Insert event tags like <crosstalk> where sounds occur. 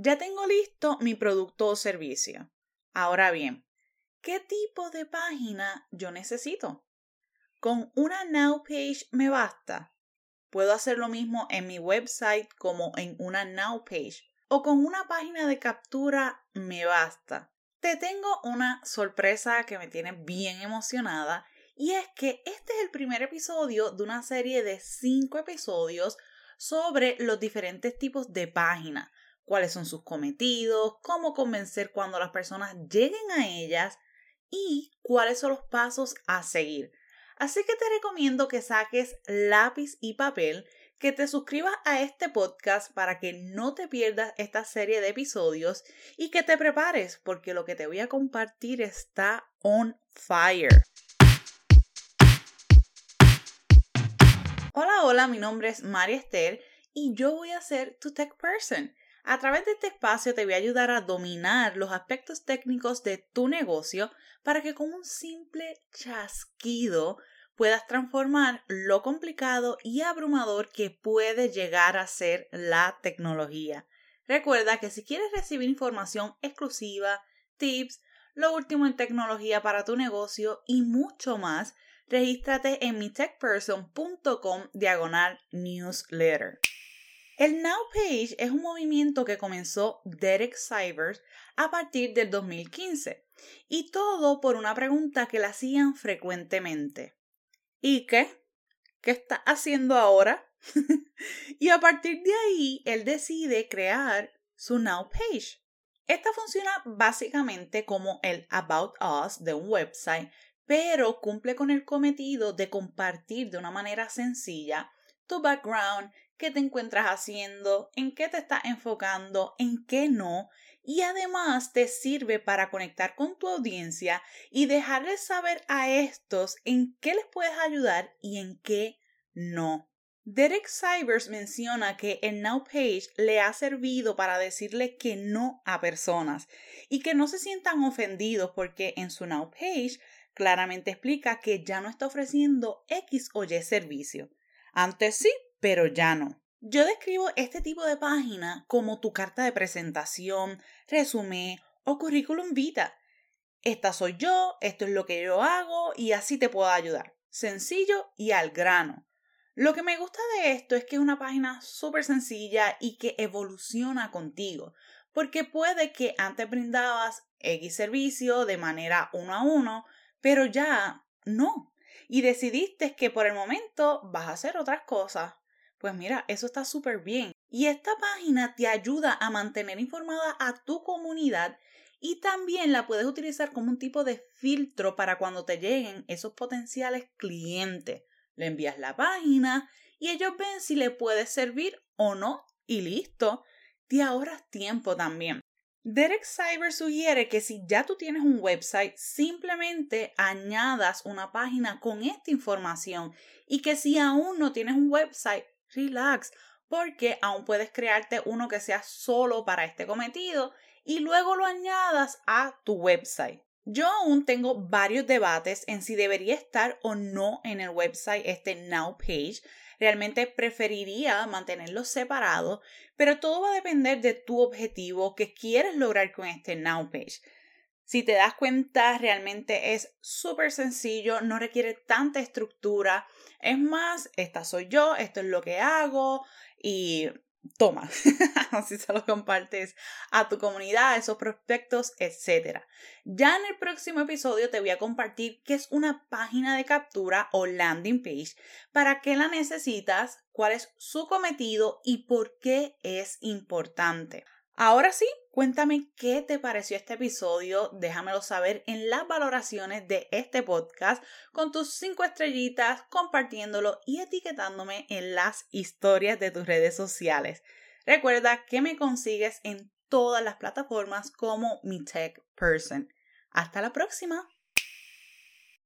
Ya tengo listo mi producto o servicio. Ahora bien, ¿qué tipo de página yo necesito? ¿Con una Now page me basta? Puedo hacer lo mismo en mi website como en una Now page o con una página de captura me basta. Te tengo una sorpresa que me tiene bien emocionada y es que este es el primer episodio de una serie de cinco episodios sobre los diferentes tipos de páginas cuáles son sus cometidos, cómo convencer cuando las personas lleguen a ellas y cuáles son los pasos a seguir. Así que te recomiendo que saques lápiz y papel, que te suscribas a este podcast para que no te pierdas esta serie de episodios y que te prepares porque lo que te voy a compartir está on fire. Hola, hola, mi nombre es María Esther y yo voy a ser tu tech person. A través de este espacio te voy a ayudar a dominar los aspectos técnicos de tu negocio para que con un simple chasquido puedas transformar lo complicado y abrumador que puede llegar a ser la tecnología. Recuerda que si quieres recibir información exclusiva, tips, lo último en tecnología para tu negocio y mucho más, regístrate en mi techperson.com diagonal newsletter. El Now Page es un movimiento que comenzó Derek Sivers a partir del 2015 y todo por una pregunta que le hacían frecuentemente. ¿Y qué? ¿Qué está haciendo ahora? <laughs> y a partir de ahí él decide crear su Now Page. Esta funciona básicamente como el About Us de un website, pero cumple con el cometido de compartir de una manera sencilla tu background, qué te encuentras haciendo, en qué te estás enfocando, en qué no, y además te sirve para conectar con tu audiencia y dejarles saber a estos en qué les puedes ayudar y en qué no. Derek Cybers menciona que el Now Page le ha servido para decirle que no a personas y que no se sientan ofendidos porque en su Now Page claramente explica que ya no está ofreciendo X o Y servicio. Antes sí, pero ya no. Yo describo este tipo de página como tu carta de presentación, resumen o currículum vita. Esta soy yo, esto es lo que yo hago y así te puedo ayudar. Sencillo y al grano. Lo que me gusta de esto es que es una página súper sencilla y que evoluciona contigo, porque puede que antes brindabas X servicio de manera uno a uno, pero ya no. Y decidiste que por el momento vas a hacer otras cosas. Pues mira, eso está súper bien. Y esta página te ayuda a mantener informada a tu comunidad y también la puedes utilizar como un tipo de filtro para cuando te lleguen esos potenciales clientes. Le envías la página y ellos ven si le puedes servir o no y listo. Te ahorras tiempo también. Derek Cyber sugiere que si ya tú tienes un website, simplemente añadas una página con esta información y que si aún no tienes un website, relax, porque aún puedes crearte uno que sea solo para este cometido y luego lo añadas a tu website. Yo aún tengo varios debates en si debería estar o no en el website este Now Page. Realmente preferiría mantenerlo separado, pero todo va a depender de tu objetivo que quieres lograr con este Now Page. Si te das cuenta, realmente es súper sencillo, no requiere tanta estructura. Es más, esta soy yo, esto es lo que hago y toma, <laughs> así se lo compartes a tu comunidad, a esos prospectos, etc. Ya en el próximo episodio te voy a compartir qué es una página de captura o landing page, para qué la necesitas, cuál es su cometido y por qué es importante. Ahora sí, cuéntame qué te pareció este episodio. Déjamelo saber en las valoraciones de este podcast con tus cinco estrellitas, compartiéndolo y etiquetándome en las historias de tus redes sociales. Recuerda que me consigues en todas las plataformas como mi tech person. Hasta la próxima.